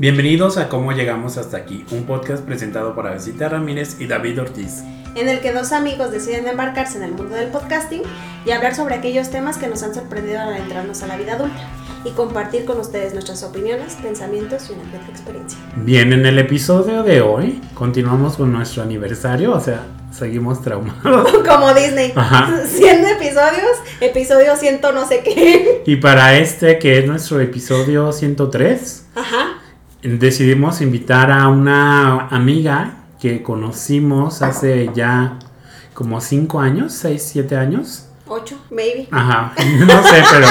Bienvenidos a Cómo Llegamos Hasta Aquí, un podcast presentado por Avesita Ramírez y David Ortiz. En el que dos amigos deciden embarcarse en el mundo del podcasting y hablar sobre aquellos temas que nos han sorprendido al entrarnos a la vida adulta y compartir con ustedes nuestras opiniones, pensamientos y una pequeña experiencia. Bien, en el episodio de hoy continuamos con nuestro aniversario, o sea, seguimos traumados. Como Disney. Ajá. 100 episodios, episodio 100 no sé qué. Y para este, que es nuestro episodio 103, Ajá. Decidimos invitar a una amiga que conocimos hace ya como 5 años, 6, 7 años. 8, maybe. Ajá, no sé, pero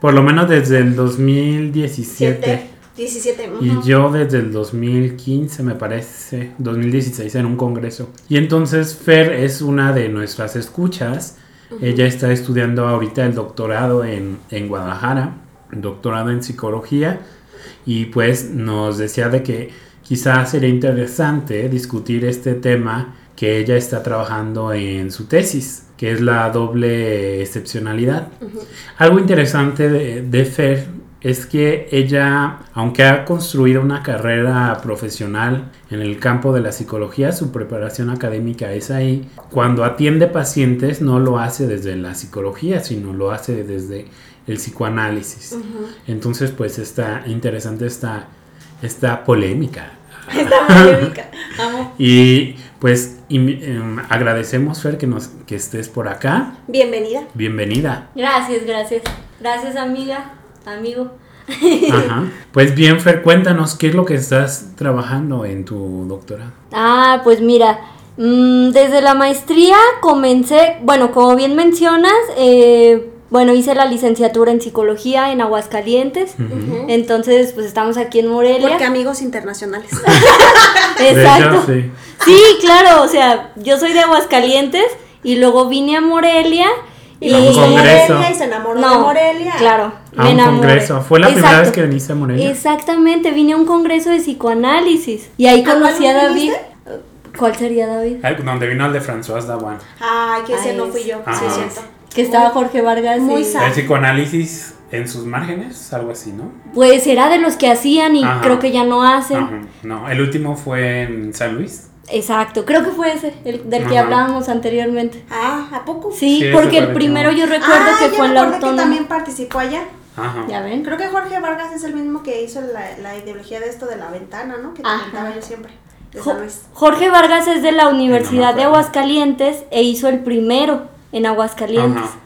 por lo menos desde el 2017. 7, 17. Y ujú. yo desde el 2015, me parece, 2016 en un congreso. Y entonces Fer es una de nuestras escuchas. Ella está estudiando ahorita el doctorado en, en Guadalajara, doctorado en psicología. Y pues nos decía de que quizás sería interesante discutir este tema que ella está trabajando en su tesis, que es la doble excepcionalidad. Algo interesante de, de Fer es que ella, aunque ha construido una carrera profesional en el campo de la psicología, su preparación académica es ahí. Cuando atiende pacientes no lo hace desde la psicología, sino lo hace desde el psicoanálisis. Entonces, pues está interesante esta, esta polémica. Rica. Amo. Y pues y, em, agradecemos, Fer, que, nos, que estés por acá. Bienvenida. Bienvenida. Gracias, gracias. Gracias, amiga, amigo. Ajá. Pues bien, Fer, cuéntanos qué es lo que estás trabajando en tu doctorado. Ah, pues mira, mm, desde la maestría comencé, bueno, como bien mencionas, eh, bueno, hice la licenciatura en psicología en Aguascalientes. Entonces, pues estamos aquí en Morelia. Porque amigos internacionales. Exacto. Hecho, sí. Sí, claro, o sea, yo soy de Aguascalientes y luego vine a Morelia. Y Y, congreso. Morelia y se enamoró de Morelia. claro. A me un enamoré. congreso. ¿Fue la primera vez que viniste a Morelia? Exactamente, vine a un congreso de psicoanálisis y ahí ¿A conocí a David. viniste? ¿Cuál sería David? Donde vino el de François Dawan. Ay, que ese Ay, no fui yo. Ajá. Sí, es cierto. Que estaba Jorge Vargas. Muy y-. El psicoanálisis en sus márgenes, algo así, ¿no? Pues era de los que hacían y Ajá. creo que ya no hacen. Ajá. No, el último fue en San Luis. Exacto, creo que fue ese, el del que hablábamos anteriormente. Ah, ¿a poco? Sí, Sí, porque el primero yo recuerdo Ah, que fue en la autónoma. también participó allá. Ajá. ¿Ya ven? Creo que Jorge Vargas es el mismo que hizo la, la ideología de esto de la ventana, ¿no? Que te Ajá. contaba yo siempre. Jo-. Jorge Vargas es de la Universidad de. Aguascalientes e hizo el primero en Aguascalientes. Ajá.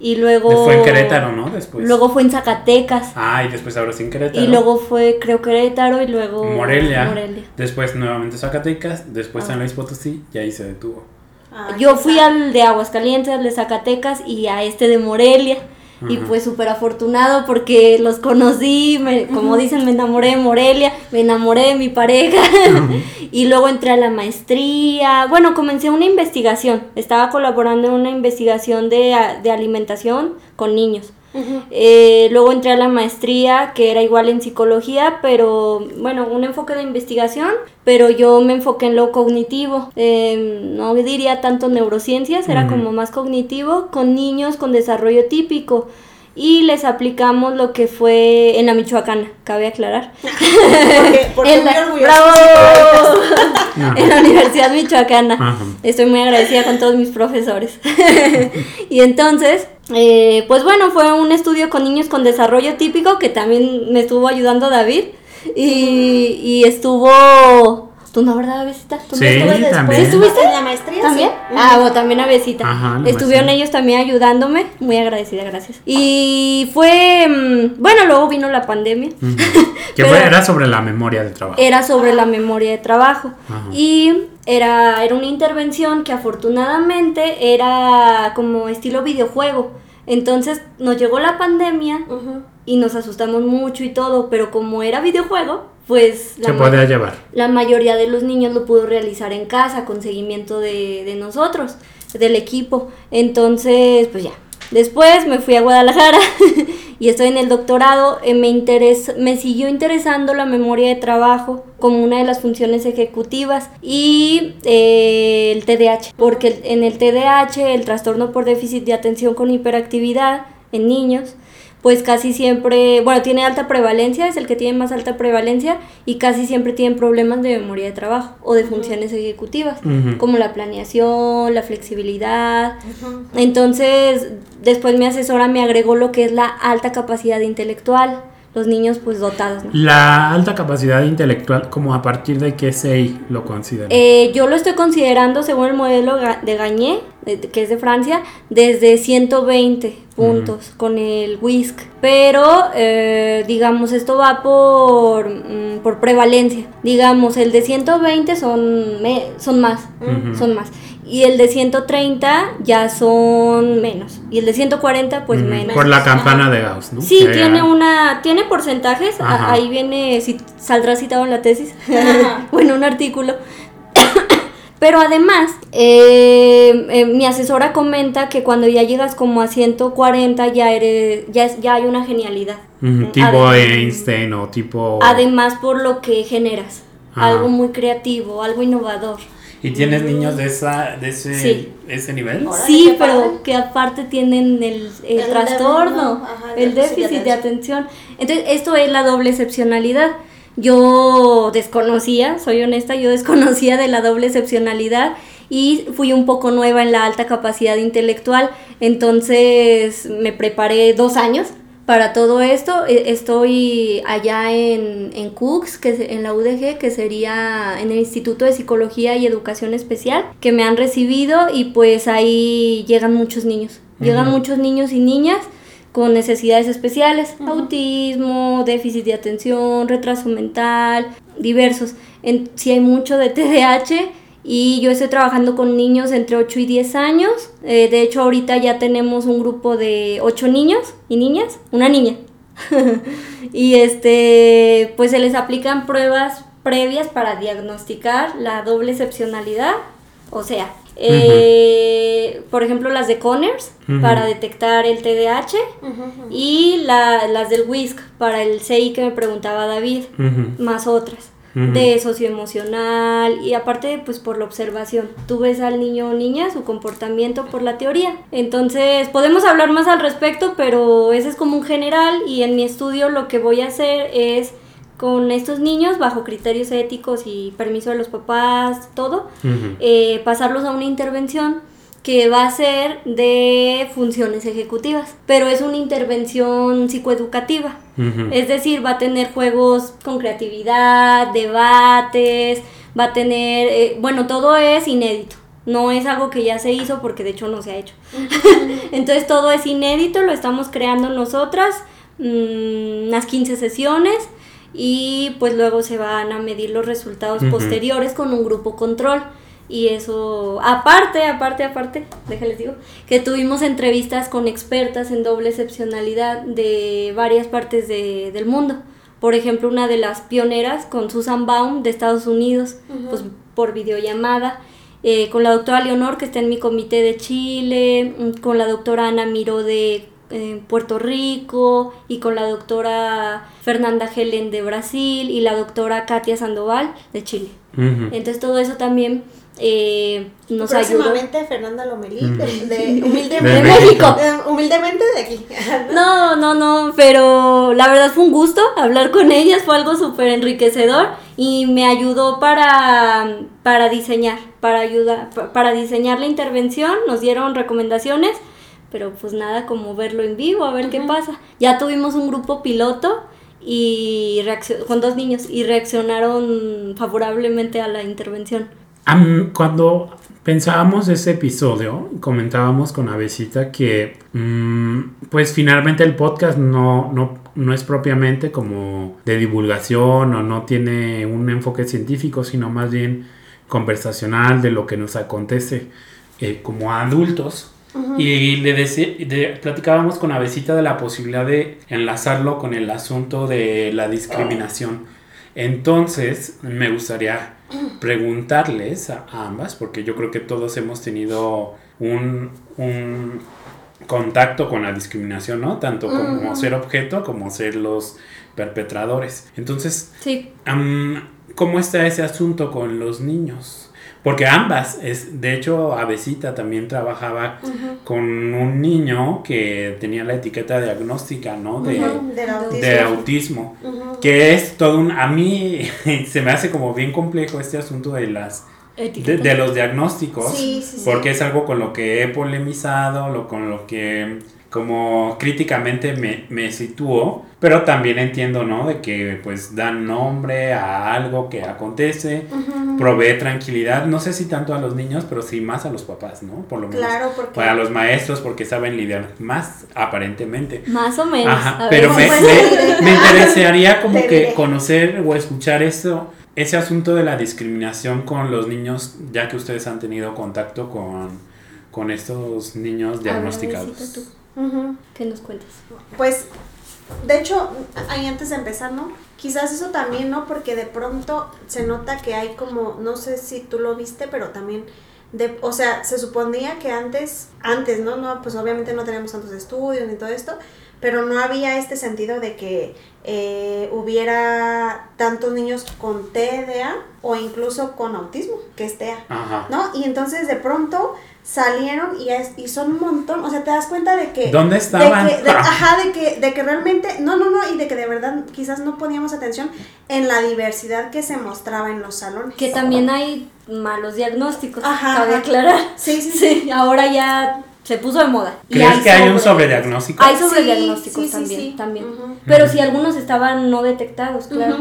Y luego... Fue en Querétaro, ¿no? Después. Luego fue en Zacatecas. Ah, y después ahora sí en Querétaro. Y luego fue, creo, Querétaro y luego Morelia. Morelia. Después nuevamente Zacatecas. Después Ah. San Luis Potosí. Y ahí se detuvo. Ay, Yo fui al de Aguascalientes, al de Zacatecas y a este de Morelia. Y pues súper afortunado porque los conocí, me- como dicen, me enamoré de Morelia, me enamoré de mi pareja. y luego entré a la maestría. Bueno, comencé una investigación. Estaba colaborando en una investigación de, a- de alimentación con niños. Eh, luego entré a la maestría, que era igual en psicología, pero bueno, un enfoque de investigación, pero yo me enfoqué en lo cognitivo. Eh, no diría tanto neurociencias, era como más cognitivo, con niños con desarrollo típico. Y les aplicamos lo que fue en la Michoacana, cabe aclarar. Porque, porque En muy la- en la Universidad Michoacana. Ajá. Estoy muy agradecida con todos mis profesores. y entonces, eh, pues bueno, fue un estudio con niños con desarrollo típico que también me estuvo ayudando David. Y, y estuvo... ¿Tú no, verdad, Avesita? ¿Tú no Sí, estuviste después? también. ¿Sí estuviste? En la maestría, ¿También? sí. Ah, bueno, también Avesita. Ajá, Estuvieron maestría. ellos también ayudándome. Muy agradecida, gracias. Y fue... mm, Bueno, luego vino la pandemia. Que Pero- fue, era sobre la memoria del trabajo. Era sobre la memoria de trabajo. Ajá. Y era, era una intervención que afortunadamente era como estilo videojuego. Entonces nos llegó la pandemia y nos asustamos mucho y todo, pero como era videojuego, pues Se ma- podía llevar. la mayoría de los niños lo pudo realizar en casa con seguimiento de, de nosotros, del equipo. Entonces, pues ya. Después me fui a Guadalajara y estoy en el doctorado. eh, me, interes- me siguió interesando la memoria de trabajo como una de las funciones ejecutivas y eh, el TDAH, porque en el TDAH, el trastorno por déficit de atención con hiperactividad en niños, pues casi siempre, bueno, tiene alta prevalencia, es el que tiene más alta prevalencia y casi siempre tienen problemas de memoria de trabajo o de funciones ejecutivas, como la planeación, la flexibilidad. Entonces, después mi asesora me agregó lo que es la alta capacidad intelectual, los niños pues dotados. ¿no? La alta capacidad intelectual, como a partir de qué SEI lo consideran. Eh, yo lo estoy considerando según el modelo de Gagné, que es de Francia, desde 120 puntos con el WISC. Pero, eh, digamos, esto va por, mm, por prevalencia. Digamos, el de 120 son, me- son más, Ujú. son más. Y el de 130 ya son menos. Y el de 140 pues menos. Por la campana de Gauss, ¿no? Sí, Que tiene era- una, tiene porcentajes, Ajá. ahí viene, si saldrá citado en la tesis, Ajá. o en un artículo. Pero además, eh, eh, mi asesora comenta que cuando ya llegas como a 140 ya eres, ya, es- ya hay una genialidad. Tipo Einstein o tipo... Además por lo que generas, Ajá. algo muy creativo, algo innovador. ¿Y tienes niños de, esa, de ese, Sí. ese nivel? Órale, Sí, pero padre. que aparte tienen el, el El trastorno, déficit, ajá, el el déficit de déficit de atención. Entonces, esto es la doble excepcionalidad. Yo desconocía, soy honesta, yo desconocía de la doble excepcionalidad y fui un poco nueva en la alta capacidad intelectual, entonces me preparé dos años para todo esto. E- Estoy allá en, en Cooks, que es en la UDG, que sería en el Instituto de Psicología y Educación Especial, que me han recibido y pues ahí llegan muchos niños. Llegan muchos niños y niñas con necesidades especiales, autismo, déficit de atención, retraso mental, diversos. En, sí hay mucho de TDAH y yo estoy trabajando con niños entre 8 y 10 años. Eh, de hecho, ahorita ya tenemos un grupo de 8 niños y niñas, una niña. y este, pues se les aplican pruebas previas para diagnosticar la doble excepcionalidad. O sea, eh, por ejemplo, las de Conners para detectar el TDAH Ujú, ujú. y la- las del WISC para el CI que me preguntaba David, más otras. De socioemocional y aparte pues por la observación. Tú ves al niño o niña, su comportamiento por la teoría. Entonces podemos hablar más al respecto, pero ese es como un general y en mi estudio lo que voy a hacer es con estos niños bajo criterios éticos y permiso de los papás, todo, eh, pasarlos a una intervención que va a ser de funciones ejecutivas, pero es una intervención psicoeducativa. Es decir, va a tener juegos con creatividad, debates, va a tener, eh, bueno, todo es inédito. No es algo que ya se hizo porque de hecho no se ha hecho. Entonces todo es inédito, lo estamos creando nosotras, mm, unas 15 sesiones y pues luego se van a medir los resultados posteriores con un grupo control. Y eso, aparte, aparte, aparte, déjales digo, que tuvimos entrevistas con expertas en doble excepcionalidad de varias partes de- del mundo. Por ejemplo, una de las pioneras con Susan Baum de Estados Unidos, pues por videollamada, eh, con la doctora Leonor que está en mi comité de Chile, mm, con la doctora Ana Miró de eh, Puerto Rico y con la doctora Fernanda Helen de Brasil y la doctora Katia Sandoval de Chile. Entonces todo eso también eh, nos ayudó. Próximamente Fernanda Lomelí, de, de- humildemente, De México. de- humildemente de aquí. No, no, no, pero la verdad fue un gusto hablar con ellas, fue algo súper enriquecedor y me ayudó para, para diseñar, para ayudar, pa- para diseñar la intervención, nos dieron recomendaciones, pero pues nada como verlo en vivo, a ver qué pasa. Ya tuvimos un grupo piloto y con dos niños y reaccionaron favorablemente a la intervención. Cuando pensábamos ese episodio, comentábamos con Avesita que, mm, pues finalmente el podcast no, no, no es propiamente como de divulgación o no tiene un enfoque científico, sino más bien conversacional de lo que nos acontece eh, como adultos. Y le de- platicábamos con Avesita de la posibilidad de enlazarlo con el asunto de la discriminación. Entonces, me gustaría preguntarles a, a ambas, porque yo creo que todos hemos tenido un, un contacto con la discriminación, ¿no? Tanto como ser objeto como ser los perpetradores. Entonces, Sí, Am, ¿Cómo está ese asunto con los niños? Porque ambas, es, de hecho, Avesita también trabajaba con un niño que tenía la etiqueta diagnóstica, ¿no? De, del autismo. de autismo, que es todo un, a mí se me hace como bien complejo este asunto de las, de, Etiqueta. de los diagnósticos, Sí, sí, sí. porque es algo con lo que he polemizado, lo, con lo que como críticamente me, me sitúo, pero también entiendo, ¿no? De que pues dan nombre a algo que acontece, provee tranquilidad, no sé si tanto a los niños, pero sí más a los papás, ¿no? Por lo menos. Claro, porque. Para los maestros, porque saben lidiar más, aparentemente. Más o menos. Ajá, A pero ver, me, me- me interesaría como que conocer o escuchar eso, ese asunto de la discriminación con los niños, ya que ustedes han tenido contacto con, con estos niños diagnosticados. Ujú. ¿Qué nos cuentas? Pues, de hecho, ahí antes de empezar, ¿no? Quizás eso también, ¿no? Porque de pronto se nota que hay como, no sé si tú lo viste, pero también, de, o sea, se suponía que antes, antes, ¿no? No, pues obviamente no teníamos tantos estudios ni todo esto, pero no había este sentido de que eh, hubiera tantos niños con TDA o incluso con autismo, que es TEA. Ajá. ¿no? Y entonces de pronto salieron y, es, y son un montón, o sea, te das cuenta de que... ¿Dónde de estaban? que- de- ajá, de que, de que realmente, no, no, no, y de que de verdad quizás no poníamos atención en la diversidad que se mostraba en los salones. Que también hay malos diagnósticos, Ajá, cabe ajá. aclarar. Sí, sí, sí. Sí, ahora ya se puso de moda. Y ¿Crees que hay un sobre- sobrediagnóstico? Hay sobrediagnósticos sí, sí, también, sí. también. Pero si algunos estaban no detectados, claro.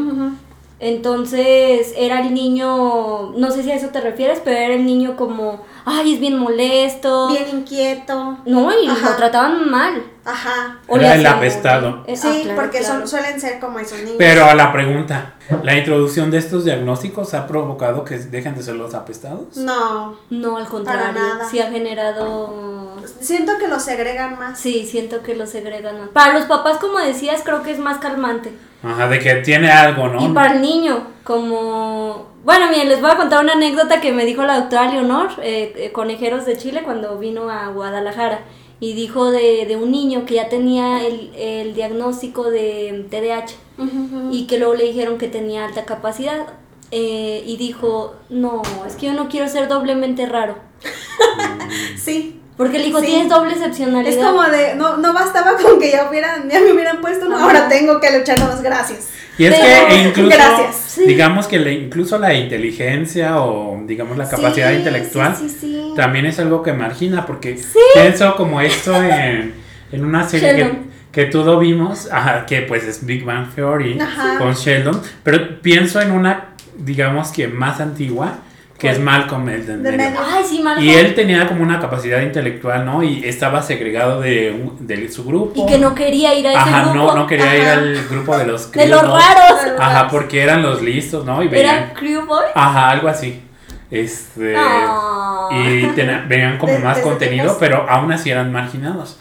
Entonces era el niño, no sé si a eso te refieres, pero era el niño como, ay, es bien molesto. Bien inquieto. No, y Ajá. lo trataban mal. Ajá. O Era el apestado. Eh, ah, Sí, claro, porque claro. Son, suelen ser como esos niños. Pero a la pregunta, ¿la introducción de estos diagnósticos ha provocado que dejen de ser los apestados? No, No, al contrario, nada. sí ha generado... siento que los segregan más. Sí, siento que lo segregan más. Para los papás, como decías, creo que es más calmante. Ajá, de que tiene algo, ¿no? Y para el niño, como... Bueno, miren, les voy a contar una anécdota que me dijo la doctora Leonor, eh, eh, Conejeros de Chile, cuando vino a Guadalajara. Y dijo de, de un niño que ya tenía el, el diagnóstico de TDAH Ujú, ujú. y que luego le dijeron que tenía alta capacidad. eh, y dijo, no, es que yo no quiero ser doblemente raro. Sí. Porque le dijo, Sí. tienes doble excepcionalidad. Es como de, no, no bastaba con que ya hubieran, ya me hubieran puesto, no, ahora tengo que luchar los gracias. Y es Pero- que incluso, Gracias. Digamos que le- incluso la inteligencia o digamos la capacidad Sí, intelectual sí, sí, sí. También es algo que margina, porque pienso como esto en, en una serie que, que todo vimos, ajá, que pues es Big Bang Theory Ajá. con Sheldon, pero pienso en una, digamos que más antigua, que es Malcolm el del De medio. medio. Ay, sí, Malcolm. Y él tenía como una capacidad intelectual, ¿no? Y estaba segregado de, de su grupo. Y que no quería ir a ese Ajá, grupo. no, no quería ir al grupo de los De los raros. Ajá, porque eran los listos, ¿no? Y Era venían. Crew Boy. Ajá, algo así. Este. Ah. Y tena- venían como De- más contenido, pero aún así eran marginados.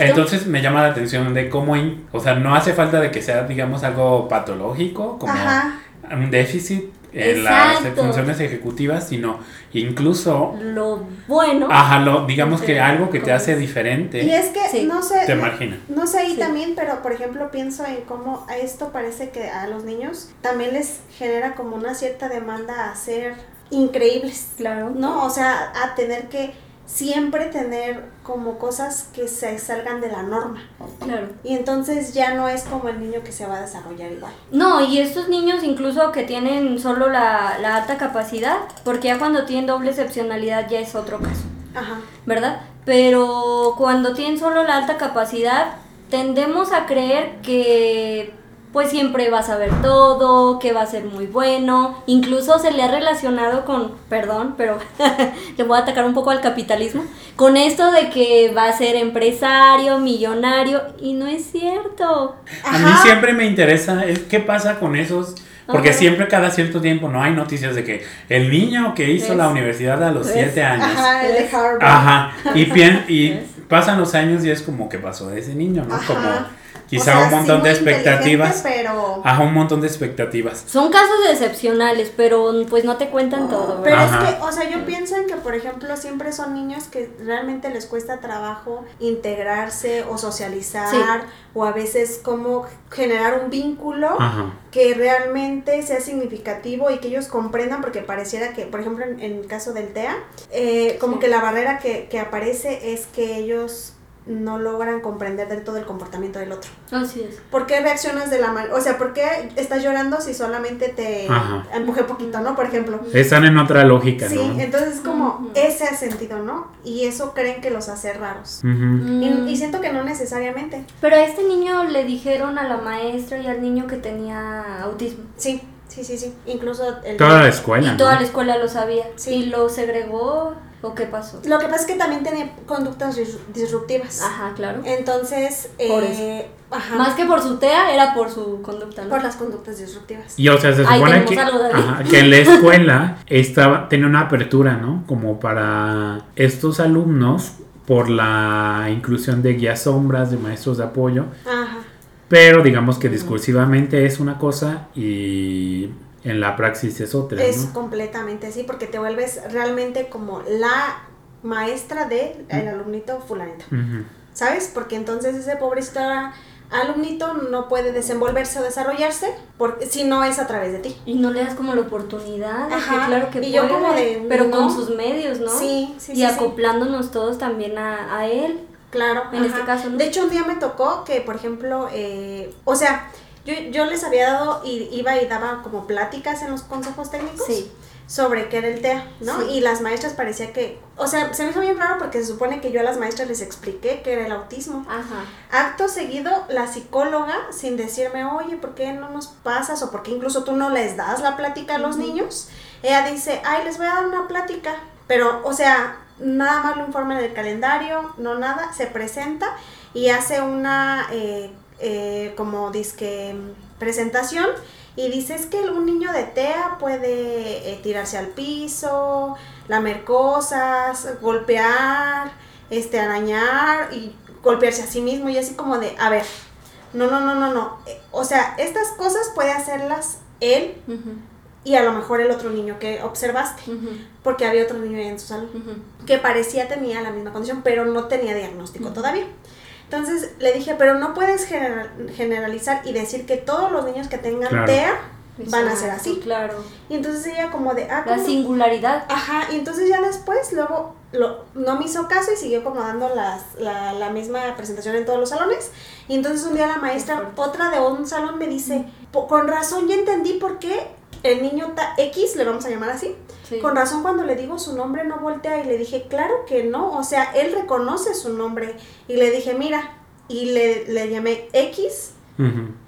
Entonces me llama la atención de cómo, in- o sea, no hace falta de que sea, digamos, algo patológico, como Ajá. un déficit en las funciones ejecutivas, sino incluso, Lo bueno. ajá, lo, digamos que algo que te hace diferente Y es que Sí. no sé, te no, margina. no sé ahí Sí. también, pero por ejemplo pienso en cómo a esto parece que a los niños también les genera como una cierta demanda a ser increíbles, Claro. ¿no? O sea, a tener que siempre tener como cosas que se salgan de la norma. Claro. Y entonces ya no es como el niño que se va a desarrollar igual. No, y estos niños incluso que tienen solo la, la alta capacidad, porque ya cuando tienen doble excepcionalidad ya es otro caso, Ajá. ¿verdad? Pero cuando tienen solo la alta capacidad, tendemos a creer que pues siempre va a saber todo, que va a ser muy bueno, incluso se le ha relacionado con, perdón, pero le voy a atacar un poco al capitalismo, con esto de que va a ser empresario, millonario, y no es cierto. A mí Ajá. siempre me interesa es qué pasa con esos, porque siempre cada cierto tiempo no hay noticias de que el niño que hizo ¿Ves? la universidad a los ¿Ves? 7 años. Ajá, el de Harvard. Ajá, y, pien- y pasan los años y es como que pasó de ese niño, ¿no? Ajá. Como quizá O sea, un montón sí de expectativas. Pero, Ajá, un montón de expectativas. Son casos excepcionales, pero pues no te cuentan todo, pero ¿verdad? Ajá. es que, o sea, yo pienso en que, por ejemplo, siempre son niños que realmente les cuesta trabajo integrarse o socializar, Sí. o a veces como generar un vínculo Ajá. que realmente sea significativo y que ellos comprendan, porque pareciera que, por ejemplo, en, en el caso del TEA, eh, como Sí. que la barrera que, que aparece es que ellos no logran comprender del todo el comportamiento del otro. Así es. ¿Por qué reaccionas de la manera? O sea, ¿por qué estás llorando si solamente te Ajá. empujé poquito, ¿no? Por ejemplo. Están en otra lógica, Sí, ¿no? entonces es como Ujú. ese sentido, ¿no? Y eso creen que los hace raros. Ujú. Mm. Y, y siento que no necesariamente. Pero a este niño le dijeron a la maestra y al niño que tenía autismo. Sí, sí, sí, sí. Incluso el... Toda la escuela, y toda ¿no? la escuela lo sabía. Sí. ¿Y lo segregó o qué pasó? Lo que pasa es que también tiene conductas dis- disruptivas. Ajá, claro. Entonces, Por eh, ajá, Más que por su TEA, era por su conducta, ¿no? por las conductas disruptivas. Y o sea, se supone ajá, que en la escuela estaba, tenía una apertura, ¿no? Como para estos alumnos por la inclusión de guías sombras, de maestros de apoyo, Ajá. pero digamos que discursivamente es una cosa y en la praxis es otra, Es ¿no? completamente así, porque te vuelves realmente como la maestra del el alumnito fulanito. ¿Sabes? Porque entonces ese pobrecito alumnito no puede desenvolverse o desarrollarse porque, si no es a través de ti. Y no le das como la oportunidad de Ajá, que claro que y yo puede, como de, pero no. con sus medios, ¿no? Sí, sí, y sí, sí. acoplándonos todos también a, a él. Claro. En este caso, ¿no? De hecho, un día me tocó que, por ejemplo, eh, o sea, yo, yo les había dado y iba y daba como pláticas en los consejos técnicos. Sí. sobre qué era el TEA, ¿no? Sí. Y las maestras parecía que, o sea, se me hizo bien raro porque se supone que yo a las maestras les expliqué qué era el autismo. Ajá. Acto seguido, la psicóloga, sin decirme, oye, ¿por qué no nos pasas? O por qué incluso tú no les das la plática a los niños, ella dice, ay, les voy a dar una plática. Pero, o sea, nada más lo informa en el calendario, no nada, se presenta y hace una, eh, eh, como disque presentación y dice es que un niño de TEA puede eh, tirarse al piso, lamer cosas, golpear, este, arañar y golpearse a sí mismo y así como de, a ver, no, no, no, no, no. Eh, O sea, estas cosas puede hacerlas él y a lo mejor el otro niño que observaste, porque había otro niño en su salón que parecía tenía la misma condición, pero no tenía diagnóstico todavía. Entonces le dije, pero no puedes general- generalizar y decir que todos los niños que tengan Claro. TEA van a ser así. Claro. Y entonces ella como de, ah, La singularidad. Ajá, y entonces ya después, luego, lo, no me hizo caso y siguió como dando las, la, la misma presentación en todos los salones. Y entonces un día la maestra, otra de un salón, me dice, "Po- con razón ya entendí por qué el niño ta- X, le vamos a llamar así, Sí. con razón cuando le digo su nombre no voltea y le dije, claro que no, o sea, él reconoce su nombre. Y le dije, mira, y le, le llamé X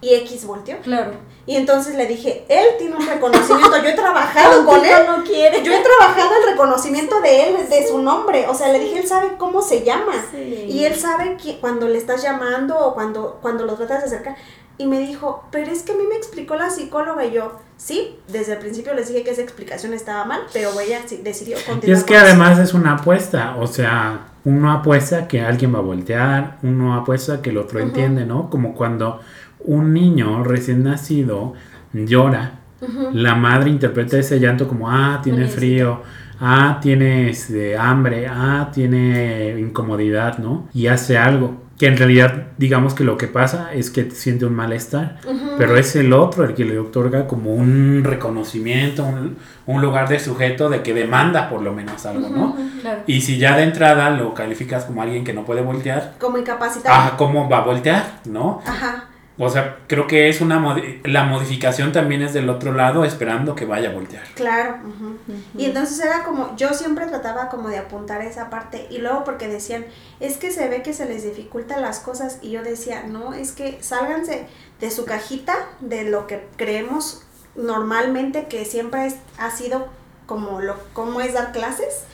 Y X volteó. Claro. Y entonces le dije, él tiene un reconocimiento, yo he trabajado con él. no quiere. Yo he trabajado el reconocimiento de él, de su nombre. O sea, le dije, él sabe cómo se llama. Sí. Y él sabe que cuando le estás llamando o cuando, cuando lo tratas de acercar. Y me dijo, pero es que a mí me explicó la psicóloga. Y yo, sí, desde el principio les dije que esa explicación estaba mal, pero ella decidió continuar. Y es que con eso. además es una apuesta, o sea, uno apuesta que alguien va a voltear, uno apuesta que el otro entiende, ¿no? Como cuando un niño recién nacido llora, la madre interpreta ese llanto como, ah, tiene frío, ah, tiene este, hambre, ah, tiene incomodidad, ¿no? Y hace algo. Que en realidad, digamos que lo que pasa es que siente un malestar, pero es el otro el que le otorga como un reconocimiento, un, un lugar de sujeto de que demanda por lo menos algo, ¿no? Claro. Y si ya de entrada lo calificas como alguien que no puede voltear, Como incapacitado. ah, ¿cómo va a voltear? ¿No? Ajá. O sea, creo que es una modi- la modificación también es del otro lado esperando que vaya a voltear. Claro. Ujú. Y entonces era como, yo siempre trataba como de apuntar esa parte y luego porque decían, es que se ve que se les dificultan las cosas y yo decía, no, es que sálganse de su cajita, de lo que creemos normalmente que siempre es- ha sido como lo cómo es dar clases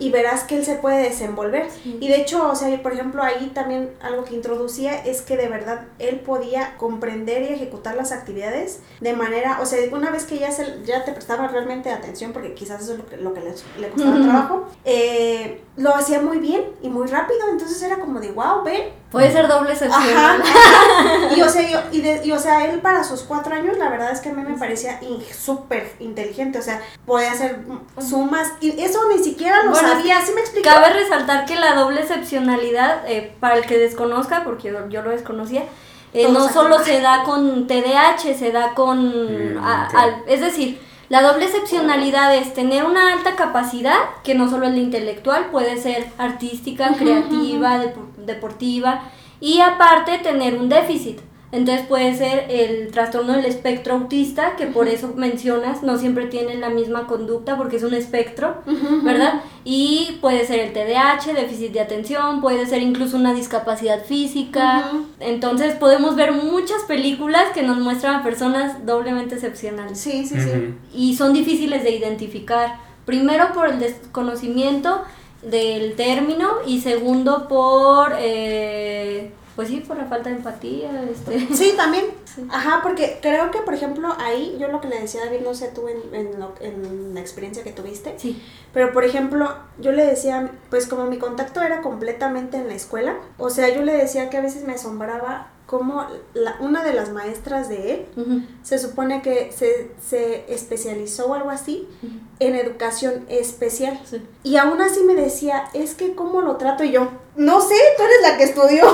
y verás que él se puede desenvolver. Sí. Y de hecho, o sea, por ejemplo, ahí también algo que introducía es que de verdad él podía comprender y ejecutar las actividades de manera, o sea, una vez que ya, se, ya te prestaba realmente atención, porque quizás eso es lo que, lo que le, le costaba Ujú. trabajo, eh, lo hacía muy bien y muy rápido, entonces era como de, wow, ven, Puede ser doble excepcional. Ajá. Y o, sea, yo- y, de- y, o sea, él para sus cuatro años, la verdad es que a mí me parecía in- súper inteligente. O sea, podía hacer sumas. Y eso ni siquiera lo Bueno, sabía. ¿Sí me explico? Cabe resaltar que la doble excepcionalidad, eh, para el que desconozca, porque yo, yo lo desconocía, eh, no solo se da con TDAH, se da con... Mm, a- es decir, la doble excepcionalidad es tener una alta capacidad, que no solo es la intelectual, puede ser artística, creativa, depo- deportiva, y aparte tener un déficit. Entonces puede ser el trastorno del espectro autista, que por eso mencionas, no siempre tienen la misma conducta porque es un espectro, ¿verdad? Y puede ser el TDAH, déficit de atención, puede ser incluso una discapacidad física. Entonces podemos ver muchas películas que nos muestran a personas doblemente excepcionales Sí, sí, sí. Y son difíciles de identificar. Primero por el desconocimiento del término y segundo por, eh, pues sí, por la falta de empatía. Este. Sí, también. Sí. Ajá, porque creo que, por ejemplo, ahí yo lo que le decía a David, no sé tú en, en, lo- en la experiencia que tuviste, Sí. pero por ejemplo, yo le decía, pues como mi contacto era completamente en la escuela, o sea, yo le decía que a veces me asombraba cómo la, una de las maestras de él se supone que se, se especializó o algo así en educación especial. Sí. Y aún así me decía, es que cómo lo trato Y yo. No sé, tú eres la que estudió,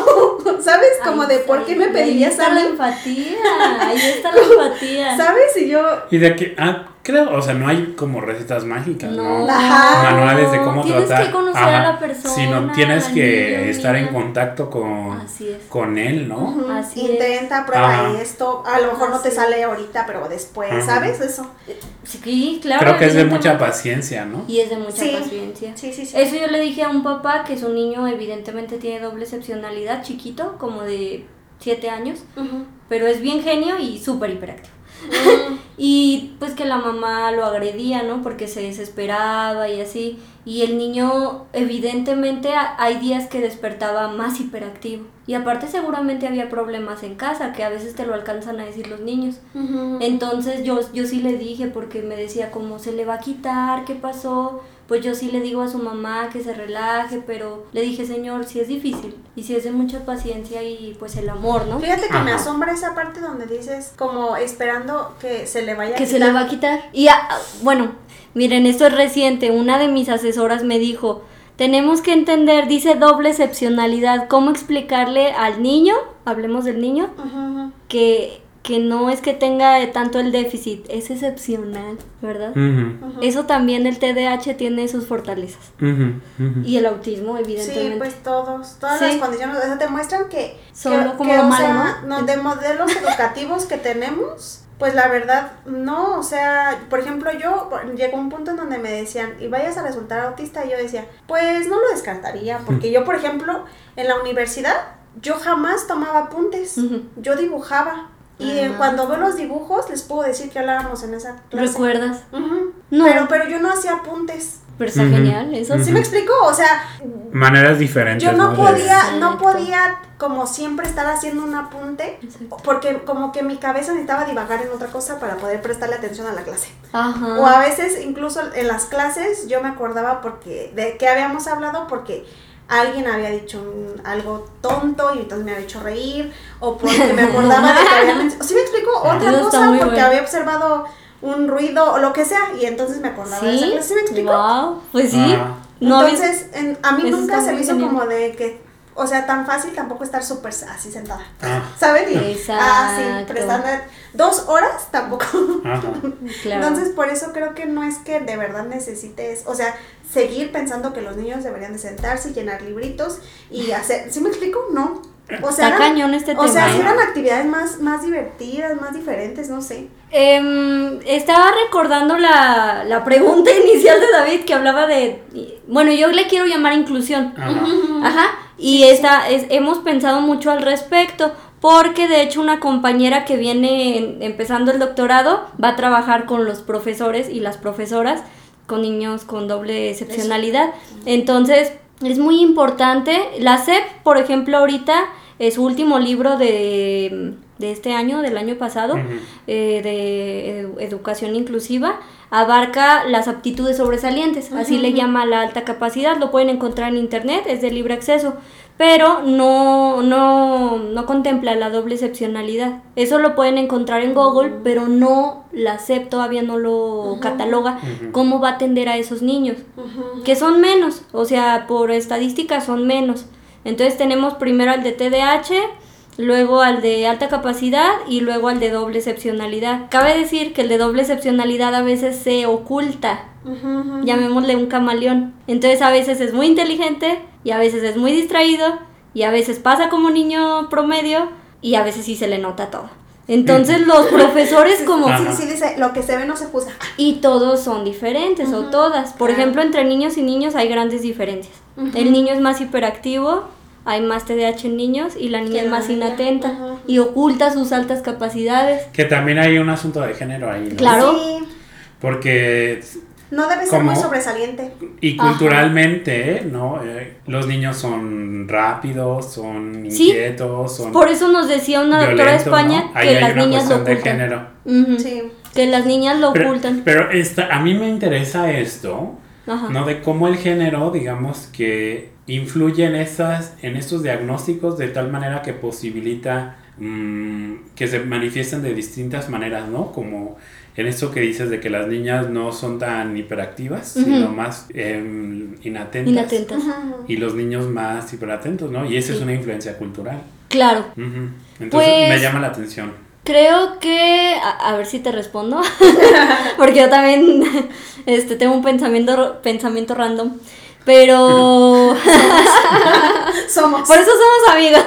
¿sabes? Como Ahí de está, por qué ahí- me ahí pedirías está a la mí, empatía, ahí está la empatía. ¿sabes? Y yo, Y de que, ah, creo, o sea, no hay como recetas mágicas, ¿no? No, Ajá. Manuales de cómo tienes tratar. que conocer Ajá. a la persona. Sino tienes que niño, estar en contacto con, es. con él, ¿no? Así es. intenta, prueba Ajá. esto, a lo mejor no te sale ahorita, pero después, Ajá. ¿sabes? Eso. Sí, claro. Creo que es de mucha paciencia, ¿no? Y es de mucha Sí. paciencia. Sí, sí, sí. Eso yo le dije a un papá que su niño evidentemente tiene doble excepcionalidad, chiquito, como de 7 años, pero es bien genio y súper hiperactivo. Mm, Y pues que la mamá lo agredía, ¿no? Porque se desesperaba y así. Y el niño evidentemente hay días que despertaba más hiperactivo. Y aparte seguramente había problemas en casa, que a veces te lo alcanzan a decir los niños. Entonces yo, yo sí le dije, porque me decía, ¿cómo se le va a quitar? ¿Qué pasó? Pues yo sí le digo a su mamá que se relaje, pero le dije, señor, si es difícil y si es de mucha paciencia y pues el amor, ¿no? Fíjate que me asombra esa parte donde dices como esperando que se le vaya a Que se quitar. le va a quitar. Y ah, bueno, miren, esto es reciente. Una de mis asesoras me dijo, tenemos que entender, dice doble excepcionalidad, cómo explicarle al niño, hablemos del niño, que, que no es que tenga tanto el déficit, es excepcional, ¿verdad? Eso también el TDAH tiene sus fortalezas. Y el autismo, Sí, evidentemente. pues todos, todas Sí. las condiciones, o sea, te muestran que, Solo que- como que, lo o malo, sea, ¿no? de modelos educativos que tenemos, pues la verdad, no, o sea, por ejemplo, yo llegó un punto en donde me decían, y vayas a resultar autista, y yo decía, pues no lo descartaría, porque yo, por ejemplo, en la universidad, yo jamás tomaba apuntes, yo dibujaba. Y Ah. cuando veo los dibujos, les puedo decir que hablábamos en esa clase. ¿Recuerdas? No. Pero, pero yo no hacía apuntes. Pero está genial, eso. ¿Sí me explico? O sea, Maneras diferentes. yo no podía, no podía como siempre estar haciendo un apunte Exacto. porque como que mi cabeza necesitaba divagar en otra cosa para poder prestarle atención a la clase. Ajá. O a veces incluso en las clases yo me acordaba porque de qué habíamos hablado porque alguien había dicho un- algo tonto y entonces me había hecho reír o porque me acordaba de que había ¿Sí me explico? Otra Eso está cosa porque bueno. había observado un ruido o lo que sea y entonces me acordaba de esa ¿Sí? clase. ¿Sí me explico? Wow, pues sí. Ah. No Entonces, en- a mí Eso nunca se me hizo genial. como de que, o sea, tan fácil tampoco estar súper así sentada. Ah, ¿Saben? Y, ah, sí, Exacto. prestando dos horas tampoco. ajá. Claro. Entonces, por eso creo que no es que de verdad necesites, o sea, seguir pensando que los niños deberían de sentarse y llenar libritos y hacer, ¿sí me explico? No. O sea, Está eran- cañón este o sea, tema. si eran actividades más, más divertidas, más diferentes, no sé. Em, estaba recordando la, la pregunta inicial de David que hablaba de, bueno, yo le quiero llamar inclusión. Ajá. Ajá. Y esta, es, hemos pensado mucho al respecto, porque de hecho una compañera que viene en- empezando el doctorado va a trabajar con los profesores y las profesoras con niños con doble excepcionalidad. Entonces, es muy importante. La SEP, por ejemplo, ahorita, es su último libro de, de este año, del año pasado, eh, de edu- educación inclusiva, abarca las aptitudes sobresalientes, así le llama la alta capacidad, lo pueden encontrar en internet, es de libre acceso, pero no, no, no contempla la doble excepcionalidad. Eso lo pueden encontrar en Google, pero no la SEP todavía no lo cataloga cómo va a atender a esos niños, que son menos, o sea, por estadística son menos. Entonces tenemos primero al de TDAH, luego al de alta capacidad y luego al de doble excepcionalidad. Cabe decir que el de doble excepcionalidad a veces se oculta ujú. llamémosle un camaleón. Entonces a veces es muy inteligente y a veces es muy distraído y a veces pasa como niño promedio y a veces sí se le nota todo. Entonces los profesores como... Sí, sí, dice, lo que se ve no se juzga. Y todos son diferentes o todas. Por claro. ejemplo, entre niños y niños hay grandes diferencias. El niño es más hiperactivo, hay más TDAH en niños y la niña es más niña. inatenta y oculta sus altas capacidades. Que también hay un asunto de género ahí, ¿no? Claro. Sí, Porque, no debe ser ¿Cómo? muy sobresaliente. y Ajá. culturalmente, ¿no? Eh, los niños son rápidos, son Sí. inquietos, son Por eso nos decía una doctora de España que las niñas lo cuestión de ocultan. género. Sí. Que las niñas lo Pero, ocultan. pero esta, a mí me interesa esto, Ajá. ¿no? De cómo el género, digamos, que influye en, esas, en estos diagnósticos de tal manera que posibilita mm, que se manifiesten de distintas maneras, ¿no? Como en esto que dices de que las niñas no son tan hiperactivas, sino más em, inatentas. Inatentas. Y los niños más hiperatentos, ¿no? Y esa es una influencia cultural. Claro. Entonces Pues- me llama la atención. Creo que. A, a ver si te respondo. Porque yo también este, tengo un pensamiento, pensamiento random. Pero. Somos. Por eso somos amigos.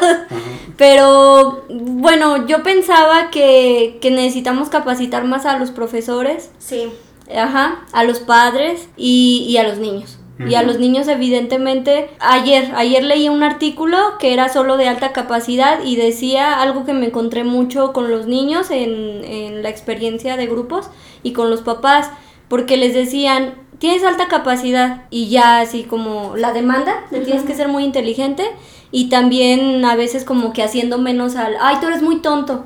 Pero bueno, yo pensaba que, que necesitamos capacitar más a los profesores, Sí. ajá, a los padres y, y a los niños. Y a los niños evidentemente, ayer, ayer leí un artículo que era solo de alta capacidad y decía algo que me encontré mucho con los niños en, en la experiencia de grupos y con los papás, porque les decían, tienes alta capacidad y ya así como la demanda, de tienes que ser muy inteligente y también a veces como que haciendo menos al, ay, tú eres muy tonto.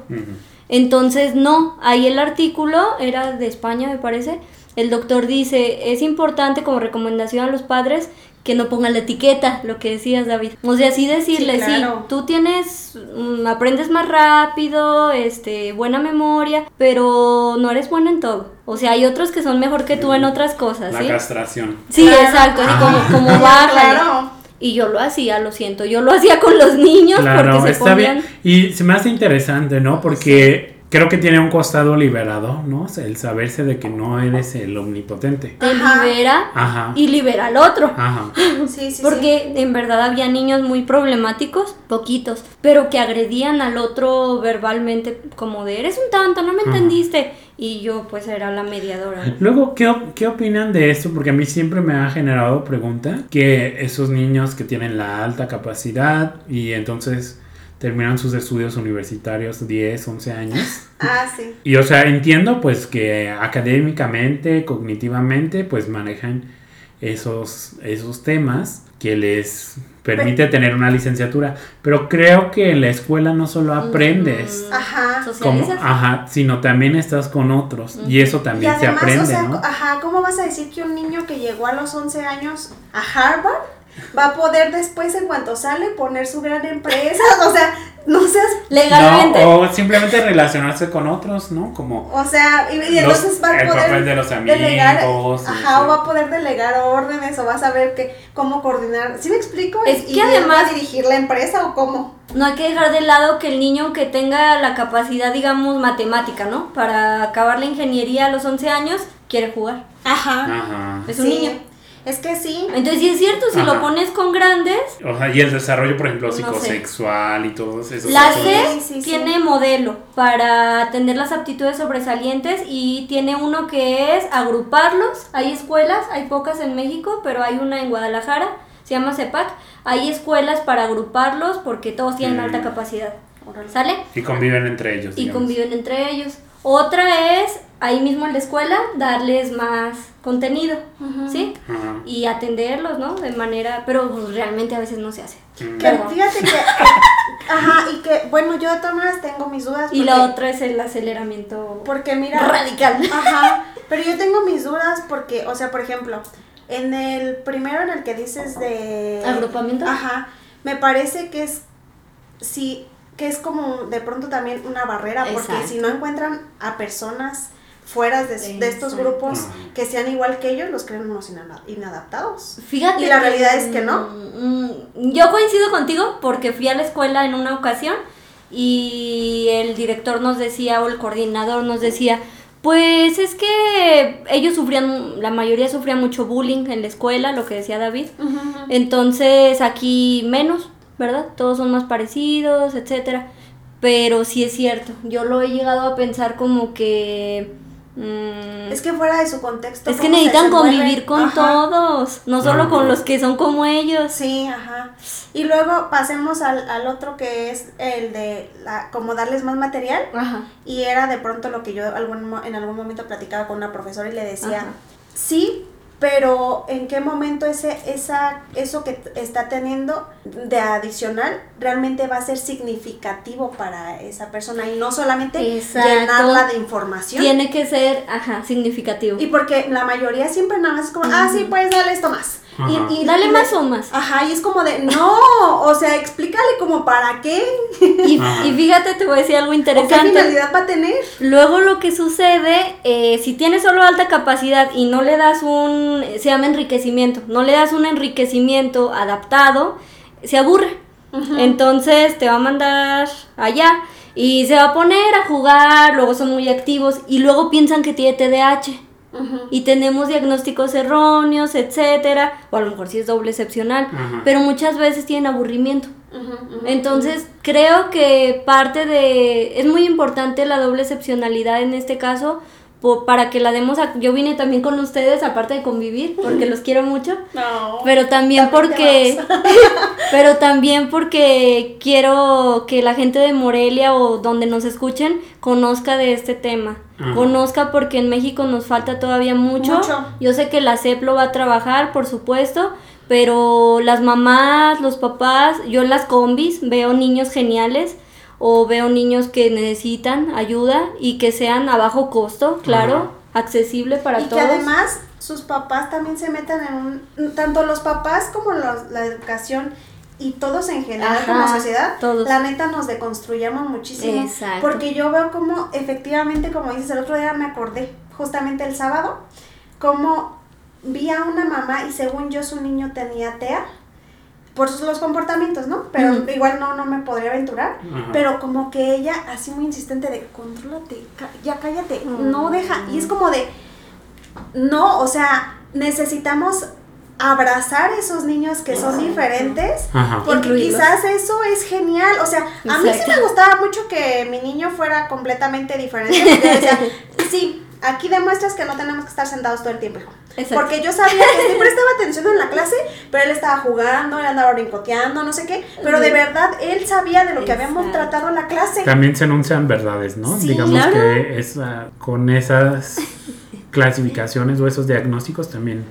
Entonces, no, ahí el artículo era de España, me parece. El doctor dice, es importante como recomendación a los padres que no pongan la etiqueta, lo que decías, David. O sea, sí decirle, sí, Sí, claro. tú tienes, mm, aprendes más rápido, este, buena memoria, pero no eres bueno en todo. O sea, hay otros que son mejor que tú en otras cosas, La ¿sí? castración. Sí, Claro. exacto, así como, como Ah, bájale. claro. Y yo lo hacía, lo siento, yo lo hacía con los niños Claro, porque se está ponían... bien. Y se me hace interesante, ¿no? Porque creo que tiene un costado liberado, ¿no? El saberse de que no eres el omnipotente. Te Ajá. libera Ajá. y libera al otro. Ajá. Sí, sí, sí. Porque en verdad había niños muy problemáticos, poquitos, pero que agredían al otro verbalmente como de eres un tonto, no me Ajá. entendiste. Y yo pues era la mediadora. Luego, ¿qué, op- ¿qué opinan de esto? Porque a mí siempre me ha generado pregunta que esos niños que tienen la alta capacidad y entonces terminan sus estudios universitarios 10, 11 años. Ah, sí. Y o sea, entiendo pues que académicamente, cognitivamente, pues manejan esos, esos temas que les permite tener una licenciatura. Pero creo que en la escuela no solo aprendes Mm, Ajá. como, ajá, sino también estás con otros. Y eso Y también se aprende, o sea, ¿no? ajá, ¿cómo vas a decir que un niño que llegó a los 11 años a Harvard va a poder después, en cuanto sale, poner su gran empresa? O sea, no seas, Legalmente. No, o simplemente relacionarse con otros, ¿no? Como o sea, y, y Los- entonces va a el poder papel de los delegar, amigos, ajá, sí. o va a poder delegar órdenes, o va a saber que, cómo coordinar, ¿sí me explico? Es y que además- va a dirigir la empresa o cómo. No hay que dejar de lado que el niño que tenga la capacidad, digamos, matemática, ¿no? Para acabar la ingeniería a los 11 años, quiere jugar. Ajá. Ajá. Es un Sí. niño. Es que sí. Entonces sí es cierto, si Ajá. lo pones con grandes, O sea, y el desarrollo, por ejemplo, No sé. psicosexual y todos esos La. C Sí, sí, sí. tiene modelo para atender las aptitudes sobresalientes y tiene uno que es agruparlos. Hay escuelas, hay pocas en México, pero hay una en Guadalajara, se llama CEPAC. Hay escuelas para agruparlos porque todos tienen Mm. alta capacidad. ¿Sale? Y conviven entre ellos. Y digamos. conviven entre ellos. Otra es, ahí mismo en la escuela, darles más contenido, ¿sí? Ajá. Y atenderlos, ¿no? De manera, pero pues, realmente a veces no se hace. Mm. Que Perdón. fíjate que, ajá, y que, bueno, yo de todas maneras tengo mis dudas. Y la otra es el aceleramiento Porque mira, radical. Ajá, pero yo tengo mis dudas porque, o sea, por ejemplo, en el primero en el que dices de... ¿Agrupamiento? Ajá, me parece que es, sí, que es como de pronto también una barrera, porque Exacto. si no encuentran a personas fuera de, de estos grupos que sean igual que ellos, los creen unos inadaptados. Fíjate. Y la realidad es que no. mm, Yo coincido contigo porque fui a la escuela en una ocasión y el director nos decía o el coordinador nos decía, pues es que ellos sufrían, la mayoría sufría mucho bullying en la escuela, lo que decía David. Entonces aquí menos, ¿verdad? Todos son más parecidos, etcétera. Pero sí es cierto, yo lo he llegado a pensar como que... mm, Es que fuera de su contexto. es que necesitan convivir con Ajá. todos, no solo con los que son como ellos. Sí, ajá. Y luego pasemos al, al otro que es el de la, como darles más material. Ajá. Y era de pronto lo que yo algún, en algún momento platicaba con una profesora y le decía, Ajá. sí, pero ¿en qué momento ese, esa, eso que está teniendo de adicional realmente va a ser significativo para esa persona y no solamente Exacto. llenarla de información? Tiene que ser, ajá, significativo. Y porque la mayoría siempre nada más es como, ah, sí, pues dale esto más. Y, Dale y- más o más. Ajá, y es como de, no, o sea, explícale como para qué, Y, fíjate, te voy a decir algo o qué interesante. finalidad va a tener. Luego lo que sucede, eh, si tienes solo alta capacidad y no le das un, se llama enriquecimiento, no le das un enriquecimiento adaptado, se aburre. Entonces te va a mandar allá y se va a poner a jugar, luego son muy activos y luego piensan que tiene TDAH. Y tenemos diagnósticos erróneos, etcétera, o a lo mejor sí es doble excepcional, Ajá. pero muchas veces tienen aburrimiento. Entonces, creo que parte de... Es muy importante la doble excepcionalidad en este caso, para que la demos... A, yo vine también con ustedes, aparte de convivir, porque los quiero mucho, No. pero también porque... pero también porque quiero que la gente de Morelia o donde nos escuchen conozca de este tema. Ajá. Conozca porque en México nos falta todavía mucho. Mucho. Yo sé que la CEP lo va a trabajar, por supuesto, pero las mamás, los papás, yo en las combis veo niños geniales o veo niños que necesitan ayuda y que sean a bajo costo, claro, accesible para y que todos. además sus papás también se metan en un... Tanto los papás como los- la educación y todos en general Ajá, como sociedad, todos. la neta nos deconstruyamos muchísimo. Exacto. Porque yo veo como efectivamente, como dices, el otro día me acordé, justamente el sábado, como vi a una mamá y según yo su niño tenía TEA por sus- los comportamientos, ¿no? Pero igual no, no me podría aventurar. Pero como que ella, así muy insistente de, contrólate, ya cállate, Mm. no deja. Y es como de, no, o sea, necesitamos abrazar a esos niños que son diferentes. Ajá. Porque Incluirlos. quizás eso es genial. O sea, a mí sí me gustaba mucho que mi niño fuera completamente diferente. Porque yo decía, sí, aquí demuestras que no tenemos que estar sentados todo el tiempo, hijo. Exacto. Porque yo sabía que siempre estaba atención en la clase, pero él estaba jugando, él andaba brincoteando, no sé qué. Pero de verdad, él sabía de lo que habíamos tratado en la clase. También se enuncian verdades, ¿no? Sí, Digamos claro. que esa, con esas clasificaciones o esos diagnósticos también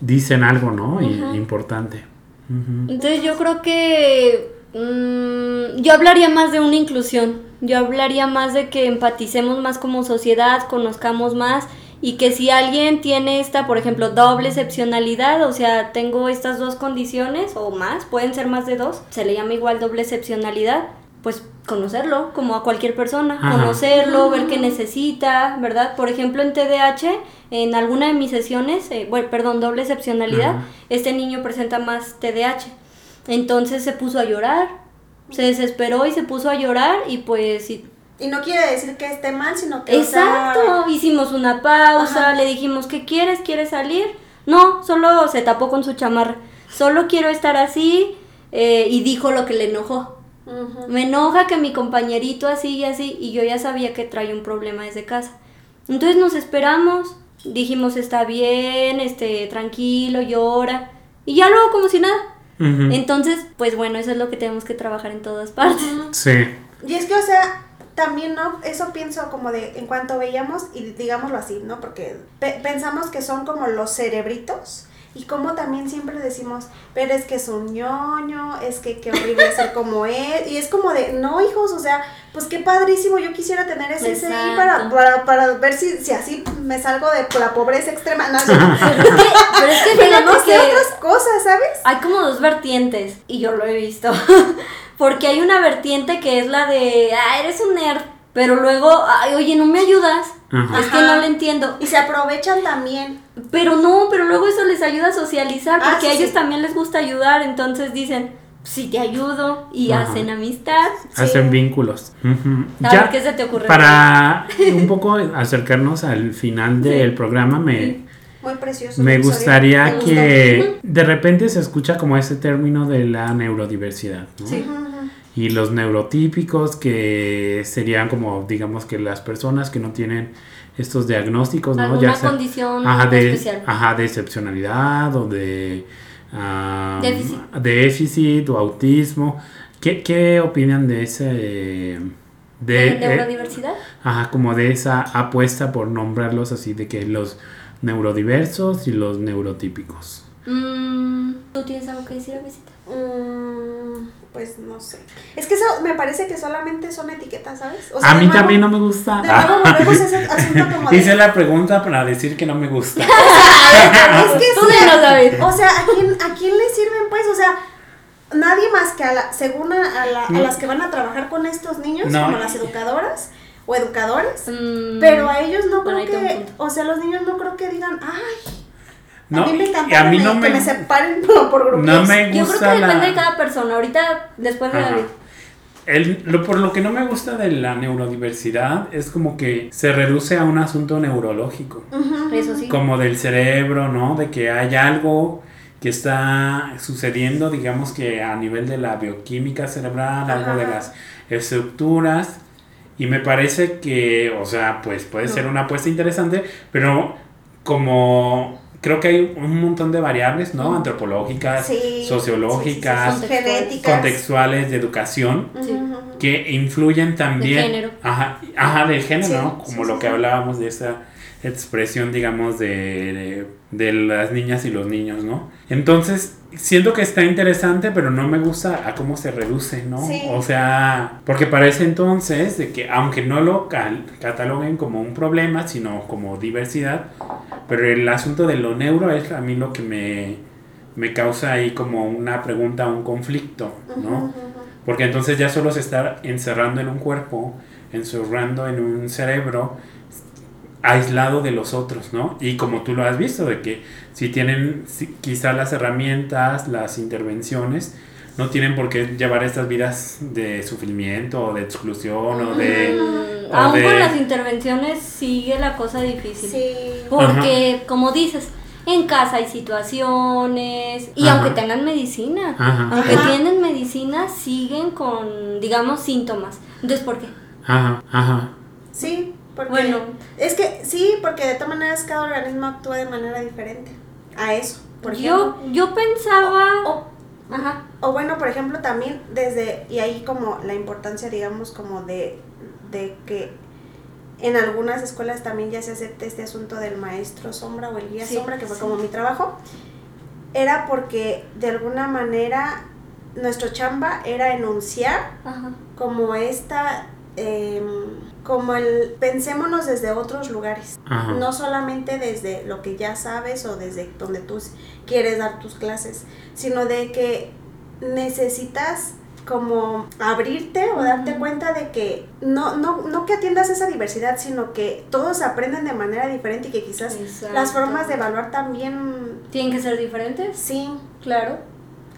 dicen algo, ¿no? Y- Ajá. importante. Entonces yo creo que mm, yo hablaría más de una inclusión, yo hablaría más de que empaticemos más como sociedad, conozcamos más y que si alguien tiene esta, por ejemplo, doble excepcionalidad, o sea, tengo estas dos condiciones o más, pueden ser más de dos, se le llama igual doble excepcionalidad, pues conocerlo como a cualquier persona, Ajá. conocerlo, ver qué necesita, ¿verdad? Por ejemplo, en TDAH, en alguna de mis sesiones, eh, bueno, perdón, doble excepcionalidad, Ajá. este niño presenta más TDAH. Entonces se puso a llorar, se desesperó y se puso a llorar y pues y- Y no quiere decir que esté mal, sino que. o sea, exacto, hicimos una pausa, Ajá. le dijimos, ¿qué quieres? ¿Quieres salir? No, solo se tapó con su chamarra. Solo quiero estar así eh, y dijo lo que le enojó. Me enoja que mi compañerito así y así y yo ya sabía que trae un problema desde casa. Entonces nos esperamos, dijimos está bien, este tranquilo, llora y ya luego como si nada. Entonces, pues bueno, eso es lo que tenemos que trabajar en todas partes. Sí. Y es que, o sea, también, ¿no? Eso pienso como de, en cuanto veíamos, y digámoslo así, ¿no? Porque pe- pensamos que son como los cerebritos Y como también siempre decimos, pero es que es un ñoño, es que qué horrible ser como él. Y es como de, no, hijos, o sea, pues qué padrísimo, yo quisiera tener ese SI para, para, para ver si, si así me salgo de la pobreza extrema. No, Pero es que, pero es que pero fíjate no sé que otras cosas, ¿sabes? hay como dos vertientes, y yo lo he visto. Porque hay una vertiente que es la de, ah, eres un nerd. Pero luego, ay, oye, no me ayudas. Ajá. Es que no le entiendo. Y se aprovechan también. Pero no, pero luego eso les ayuda a socializar Ah, porque sí, a ellos sí. también les gusta ayudar, entonces dicen, si te ayudo y Ajá. hacen amistad. Sí. Hacen vínculos. Ver, ¿qué se te ocurre? Para un poco acercarnos al final del programa, me, Muy precioso. me gustaría que de repente se escucha como ese término de la neurodiversidad. ¿no? Sí. Y los neurotípicos, que serían como, digamos que las personas que no tienen estos diagnósticos, ¿no? Alguna sea- condición ajá, de, especial. Ajá, de excepcionalidad o de ah, Déficit. déficit o autismo. ¿Qué, qué opinan de ese... De, ¿De eh, neurodiversidad? Ajá, como de esa apuesta por nombrarlos así, de que los neurodiversos y los neurotípicos. Mm, ¿Tú tienes algo que decir, Besita? Mm, pues no sé. Es que eso me parece que solamente son etiquetas, ¿sabes? O a mí nuevo- también no me gusta. De nuevo volvemos a ese asunto como de. Hice la pregunta para decir que no me gusta. Es que Tú sí, dinos, David. O sea, ¿a quién, ¿a quién le sirven, pues? O sea, nadie más que a la, según a, a la- a las que van a trabajar con estos niños, No. como las educadoras o educadores. Mm, Pero a ellos no Bueno, creo que, o sea, los niños no creo que digan, ay, No, a mí me y encanta a mí que, no me, me, que me separen por, por grupos. no me Yo creo gusta que la... depende de cada persona. Ahorita, después de Ajá. David. El- lo, por lo que no me gusta de la neurodiversidad es como que se reduce a un asunto neurológico. Eso sí. como del cerebro, ¿no? De que hay algo que está sucediendo, digamos que a nivel de la bioquímica cerebral, algo de las estructuras, y me parece que, o sea, pues puede No. ser una apuesta interesante, pero como creo que hay un montón de variables, ¿no? Antropológicas, Sí, sociológicas, sí, sí, genéticas. contextuales, de educación, que influyen también. género. Ajá, ajá del género, Sí, ¿no? Como sí, lo que sí. hablábamos de esa expresión, digamos, de, de, de las niñas y los niños, ¿no? Entonces, siento que está interesante, pero no me gusta a cómo se reduce, ¿no? Sí. O sea, porque parece entonces de que aunque no lo cal- cataloguen como un problema, sino como diversidad, pero el asunto de lo neuro es a mí lo que me, me causa ahí como una pregunta, un conflicto, ¿no? Porque entonces ya solo se está encerrando en un cuerpo, encerrando en un cerebro, aislado de los otros, ¿no? Y como tú lo has visto, de que si tienen si- quizá las herramientas, las intervenciones, no tienen por qué llevar estas vidas de sufrimiento o de exclusión o de... Mm, o Aún de- con las intervenciones sigue la cosa difícil. Sí. Porque, como dices, en casa hay situaciones y Ajá. aunque tengan medicina, Ajá, aunque Ajá. tienen medicina, siguen con, digamos, síntomas. Entonces, ¿por qué? ajá, ajá. Sí, porque Bueno. es que sí, porque de todas maneras cada organismo actúa de manera diferente a eso. Por ejemplo, Yo, yo pensaba... o, Ajá. o bueno, por ejemplo, también desde y ahí como la importancia, digamos, como de de que en algunas escuelas también ya se acepta este asunto del maestro sombra o el guía Sí, sombra, que fue sí. como mi trabajo, era porque de alguna manera nuestro chamba era enunciar Ajá. como esta, em, como el pensémonos desde otros lugares, Ajá. no solamente desde lo que ya sabes o desde donde tú quieres dar tus clases, sino de que necesitas como abrirte o darte cuenta de que no, no, no que atiendas esa diversidad, sino que todos aprenden de manera diferente y que quizás Exacto. las formas de evaluar también, ¿Tienen que ser diferentes? sí, Claro.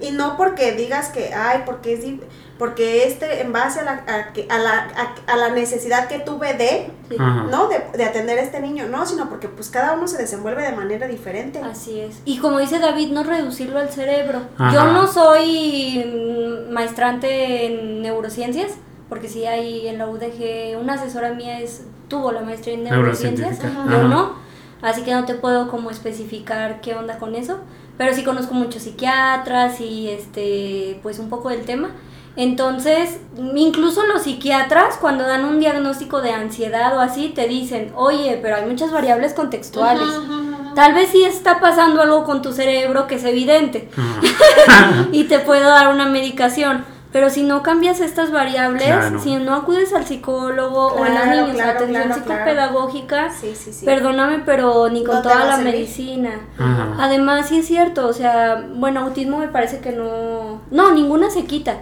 Y no porque digas que, ay, porque es porque este en base a la, a, la, a, a la necesidad que tuve de. Ajá. ¿no? De, de atender a este niño, no, sino porque pues cada uno se desenvuelve de manera diferente. Así es. Y como dice David, no reducirlo al cerebro. Ajá. Yo no soy mm, maestrante en neurociencias, porque sí hay en la UDG, una asesora mía es tuvo la maestría en neurociencias, yo no, así que no te puedo como especificar qué onda con eso, pero sí conozco muchos psiquiatras y este pues un poco del tema. Entonces, incluso los psiquiatras cuando dan un diagnóstico de ansiedad o así te dicen, "Oye, pero hay muchas variables contextuales." Tal vez sí está pasando algo con tu cerebro que es evidente y te puedo dar una medicación. Pero si no cambias estas variables, Claro. si no acudes al psicólogo o en los Claro, niños a claro, atención claro, psicopedagógica, Sí, sí, sí. perdóname, pero ni con No toda a la medicina. Ajá. Además, sí es cierto, o sea, bueno, autismo me parece que no. No, ninguna se quita.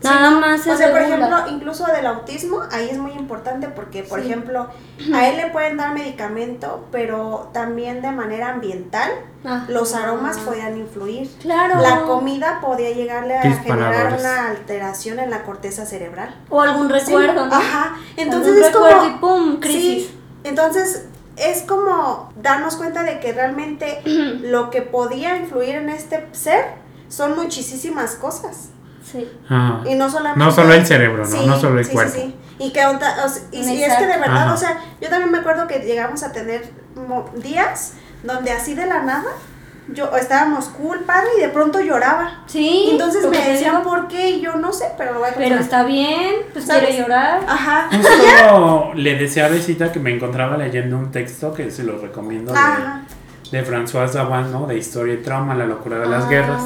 Sí, Nada ¿no? más O sea, por ejemplo, incluso del autismo, ahí es muy importante porque, por ejemplo, a él le pueden dar medicamento, pero también de manera ambiental, Ah. los aromas podían influir. Claro. La comida podía llegarle a generar una alteración en la corteza cerebral. O algún recuerdo, Sí, ¿no? Ajá. Entonces Algún es como. recuerdo y pum, crisis. Sí. Entonces es como darnos cuenta de que realmente lo que podía influir en este ser son muchísimas cosas. Sí. Ajá. Y no solamente. No solo el cerebro, ¿no? Sí, No solo el sí, cuerpo. Sí, sí. Y que onda- o sea, y, y es que de verdad, Ajá. o sea, yo también me acuerdo que llegamos a tener mo- días donde así de la nada yo estábamos cool, padre, y de pronto lloraba. Sí. Entonces me decían digo. por qué y yo no sé, pero lo voy a Pero contar. está bien, pues quiere llorar. Ajá. Justo le decía a Besita que me encontraba leyendo un texto que se lo recomiendo de, Ajá. de François Dawan, ¿no? De Historia y Trauma, la locura de las Ah, guerras.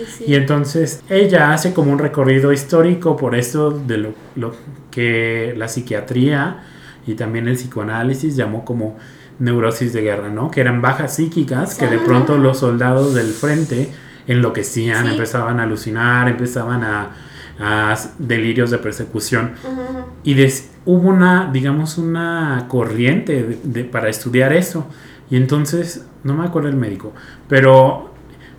Sí, sí. Y entonces ella hace como un recorrido histórico por esto de lo, lo que la psiquiatría y también el psicoanálisis llamó como neurosis de guerra, ¿no? Que eran bajas psíquicas que de pronto los soldados del frente enloquecían, Sí. empezaban a alucinar, empezaban a, a delirios de persecución. Y des- hubo una, digamos, una corriente de- de- para estudiar eso. Y entonces, no me acuerdo el médico, pero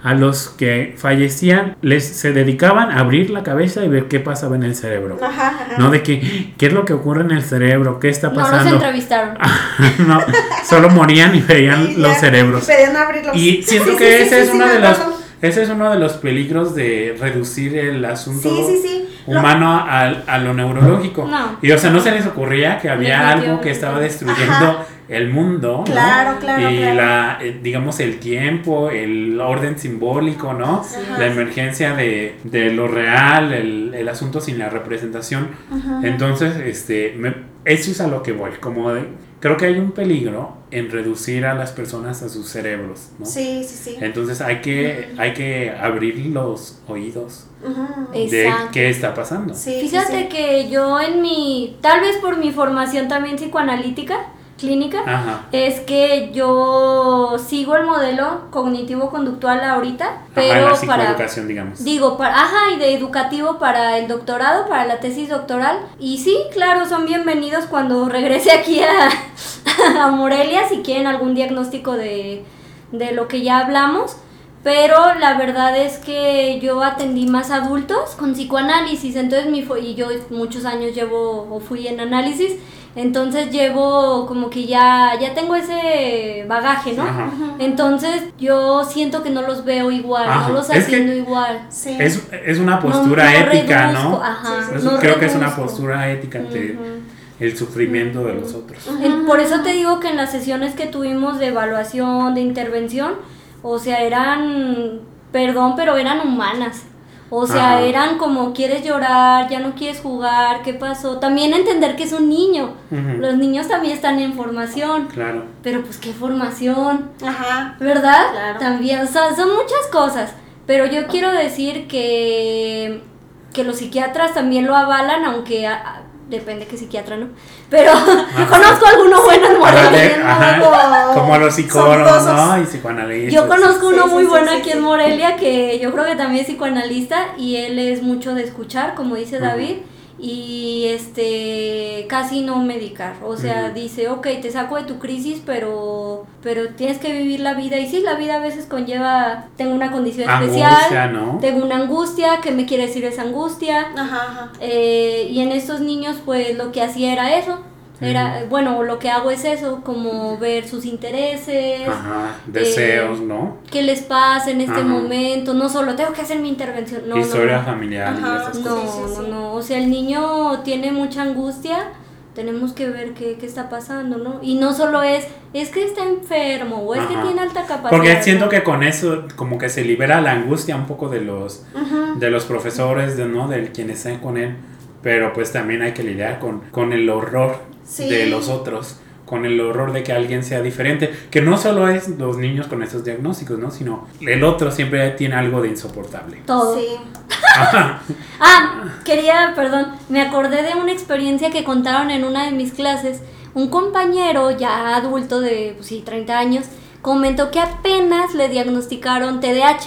a los que fallecían les se dedicaban a abrir la cabeza y ver qué pasaba en el cerebro. Ajá, ajá. No de que, qué es lo que ocurre en el cerebro, qué está no los pasando. entrevistaron. no, solo morían y veían Y los ya, cerebros. Y pedían abrirlos. Y siento Sí, que sí, ese sí, es sí, uno de los ese es uno de los peligros de reducir el asunto Sí, sí, sí. Lo- humano a, a lo neurológico. No. Y o sea, no se les ocurría que había algo que estaba destruyendo Ajá. El mundo, ¿no? Claro, claro, Y claro. la eh, digamos el tiempo, el orden simbólico, ¿no? Ajá. La emergencia de, de lo real, el, el asunto sin la representación. Entonces, este, me- eso es a lo que voy, como de, creo que hay un peligro en reducir a las personas a sus cerebros, ¿no? Sí, sí, sí. Entonces hay que, hay que abrir los oídos Ujú. de Exacto. qué está pasando. Sí, sí, Fíjate sí. que yo en mi, tal vez por mi formación también psicoanalítica, clínica, Ajá. es que yo sigo el modelo cognitivo-conductual ahorita, Ajá, pero la para... digamos. Digo, para, ajá, y de educativo para el doctorado, para la tesis doctoral. Y sí, claro, son bienvenidos cuando regrese aquí a, a Morelia si quieren algún diagnóstico de, de lo que ya hablamos. Pero la verdad es que yo atendí más adultos con psicoanálisis, entonces mi y yo muchos años llevo o fui en análisis, entonces llevo como que ya ya tengo ese bagaje, ¿no? Ajá. Entonces yo siento que no los veo igual, Ajá, no los es que- atiendo igual. Sí. Es, es una No- postura no ética, reduzco, ¿no? Ajá, Sí, sí, no creo que es una postura ética ante el sufrimiento de los otros. Por eso te digo que en las sesiones que tuvimos de evaluación, de intervención, o sea, eran, perdón, pero eran humanas. O sea, Ajá. eran como quieres llorar, ya no quieres jugar, ¿qué pasó? También entender que es un niño. Los niños también están en formación. Claro. Pero pues qué formación, Ajá. ¿verdad? Claro. También, o sea, son muchas cosas. Pero yo quiero decir que, que los psiquiatras también lo avalan, aunque a- a- depende qué psiquiatra, ¿no? Pero conozco algunos buenos ajá, como- los psicólogos. ¿no? Y psicoanalistas. Yo conozco uno muy bueno aquí en Morelia que yo creo que también es psicoanalista y él es mucho de escuchar, como dice. David, y este casi no medicar. O sea, dice, ok, te saco de tu crisis, pero pero tienes que vivir la vida. Y sí, la vida a veces conlleva, tengo una condición Angustia, especial, ¿no? tengo una angustia, ¿qué me quiere decir esa angustia? Ajá, ajá. Eh, y en estos niños, pues lo que hacía era eso. Era, bueno, lo que hago es eso, como ver sus intereses, Ajá, deseos, eh, ¿no? qué les pasa en este Ajá. momento, no solo tengo que hacer mi intervención, no, Historia no, familiar y esas no, cosas. no, no, o sea, el niño tiene mucha angustia, tenemos que ver qué, qué está pasando, ¿no? Y no solo es, es que está enfermo, o es que tiene alta capacidad. Porque siento que con eso como que se libera la angustia un poco de los de los profesores, de no, de quienes están con él, pero pues también hay que lidiar con, con el horror Sí. de los otros con el horror de que alguien sea diferente, que no solo es los niños con esos diagnósticos, ¿no? Sino el otro siempre tiene algo de insoportable. Todo. Sí. Ah, quería, perdón, me acordé de una experiencia que contaron en una de mis clases. Un compañero ya adulto de, pues sí, 30 años, comentó que apenas le diagnosticaron TDAH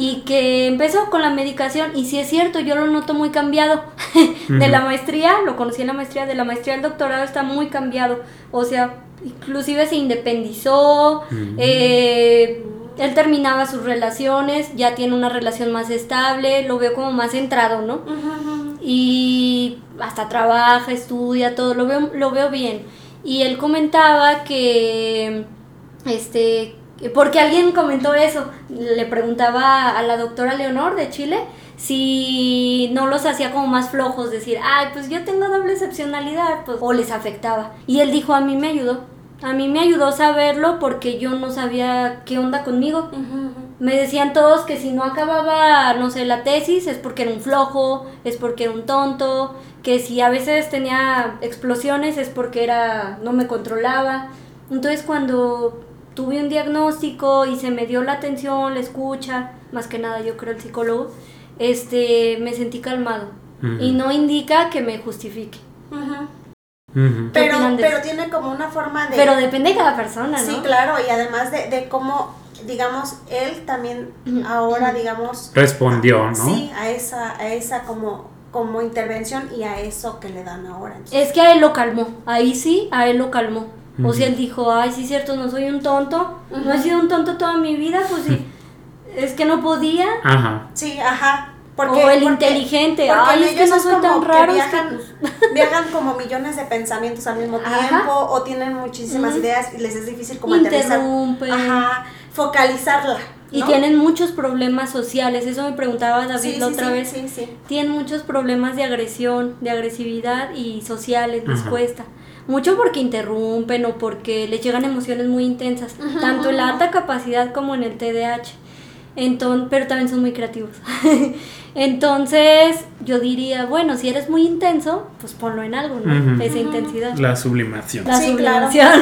y que empezó con la medicación y si es cierto, yo lo noto muy cambiado. de la maestría, lo conocí en la maestría, de la maestría al doctorado está muy cambiado. O sea, inclusive se independizó, eh, él terminaba sus relaciones, ya tiene una relación más estable, lo veo como más centrado, ¿no? y hasta trabaja, estudia, todo, lo veo, lo veo bien. Y él comentaba que, este, que- porque alguien comentó eso, le preguntaba a la doctora Leonor de Chile si no los hacía como más flojos, decir, ay, pues yo tengo doble excepcionalidad, pues, o les afectaba. Y él dijo, a mí me ayudó, a mí me ayudó saberlo porque yo no sabía qué onda conmigo. Me decían todos que si no acababa, no sé, la tesis es porque era un flojo, es porque era un tonto, que si a veces tenía explosiones es porque era no me controlaba. Entonces cuando tuve un diagnóstico y se me dio la atención, la escucha, más que nada yo creo el psicólogo, este me sentí calmado Ujú. y no indica que me justifique. Ujú. ¿Qué Pero, pero tiene como una forma de... Pero depende de cada persona, ¿no? Sí, claro, y además de, de cómo, digamos, él también ahora, digamos... Respondió, ¿no? Sí, a esa, a esa como, como intervención y a eso que le dan ahora. Entonces, Es que a él lo calmó, ahí sí, a él lo calmó. O sea, Ujú. él dijo, ay, sí es cierto, no soy un tonto, no he sido un tonto toda mi vida, pues sí, es que no podía. Ajá. Sí, ajá. o el porque- inteligente, porque ay, es que no como tan que raro. es que, Viajan, pues, viajan como millones de pensamientos al mismo Ajá. tiempo o tienen muchísimas ideas y les es difícil como. Interrumpen. Ajá, focalizarla. Y ¿no? tienen muchos problemas sociales, eso me preguntaba David Sí, la sí, otra sí, vez. Sí, sí. Tienen muchos problemas de agresión, de agresividad y sociales, les Ajá. cuesta. Mucho porque interrumpen o porque les llegan emociones muy intensas, tanto en la alta capacidad como en el TDAH. Entonces, pero también son muy creativos. Entonces, yo diría, bueno, si eres muy intenso, pues ponlo en algo, ¿no? Esa intensidad. La sublimación. La Sí, claro. sublimación.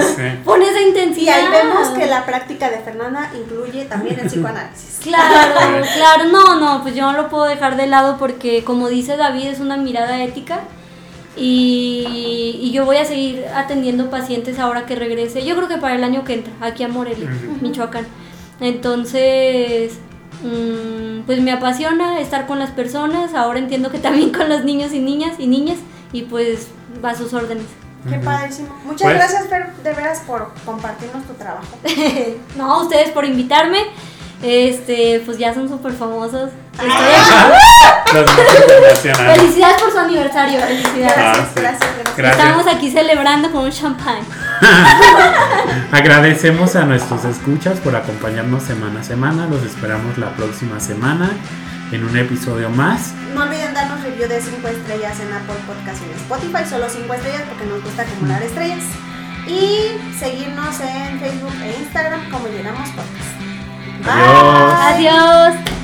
Sí. Pon esa Y intensidad. ahí vemos que la práctica de Fernanda incluye también el psicoanálisis. Claro, claro, no, no, pues yo no lo puedo dejar de lado porque como dice David es una mirada ética y, y yo voy a seguir atendiendo pacientes ahora que regrese, yo creo que para el año que entra, aquí a Morelia. Michoacán. Entonces, mm, pues me apasiona estar con las personas, ahora entiendo que también con los niños y niñas y niñas y pues va a sus órdenes. Qué padrísimo. Muchas Pues- gracias, Fer, de veras, por compartirnos tu trabajo. no, ustedes por invitarme, este, pues ya son súper famosos. Estoy Ah. Felicidades por su aniversario, felicidades. Ah, Gracias, sí. gracias, gracias. Gracias. Estamos aquí celebrando con un champán. Agradecemos a nuestros escuchas por acompañarnos semana a semana. Los esperamos la próxima semana en un episodio más. No olviden darnos review de 5 estrellas en Apple Podcast y en Spotify, solo 5 estrellas porque nos gusta acumular estrellas. Y seguirnos en Facebook e Instagram como Llegamos Podcast. Adiós. Adiós.